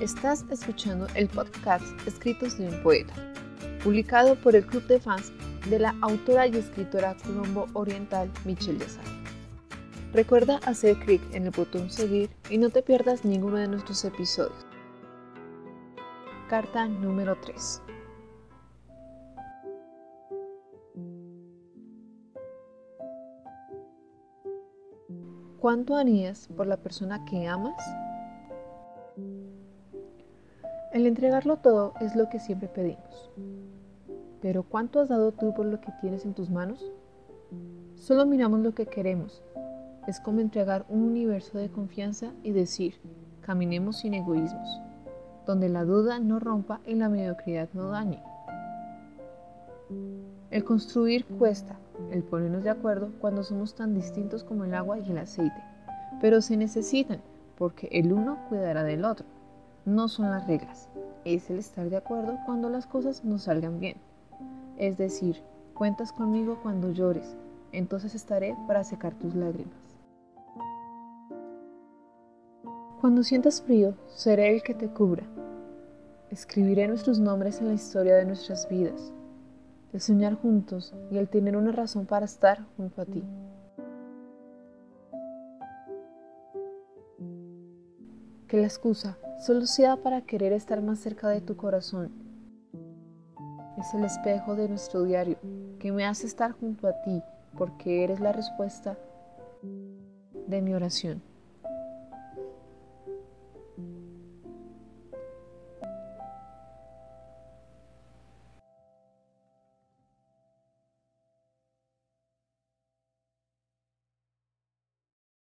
Estás escuchando el podcast Escritos de un Poeta, publicado por el Club de Fans de la autora y escritora colombo oriental Michelle Yazar. Recuerda hacer clic en el botón seguir y no te pierdas ninguno de nuestros episodios. Carta número 3. ¿Cuánto harías por la persona que amas? El entregarlo todo es lo que siempre pedimos. Pero ¿cuánto has dado tú por lo que tienes en tus manos? Solo miramos lo que queremos. Es como entregar un universo de confianza y decir, caminemos sin egoísmos, donde la duda no rompa y la mediocridad no dañe. El construir cuesta, el ponernos de acuerdo cuando somos tan distintos como el agua y el aceite, pero se necesitan porque el uno cuidará del otro. No son las reglas, es el estar de acuerdo cuando las cosas no salgan bien. Es decir, cuentas conmigo cuando llores, entonces estaré para secar tus lágrimas. Cuando sientas frío, seré el que te cubra. Escribiré nuestros nombres en la historia de nuestras vidas el soñar juntos y el tener una razón para estar junto a ti. Que la excusa solo para querer estar más cerca de tu corazón. Es el espejo de nuestro diario que me hace estar junto a ti porque eres la respuesta de mi oración.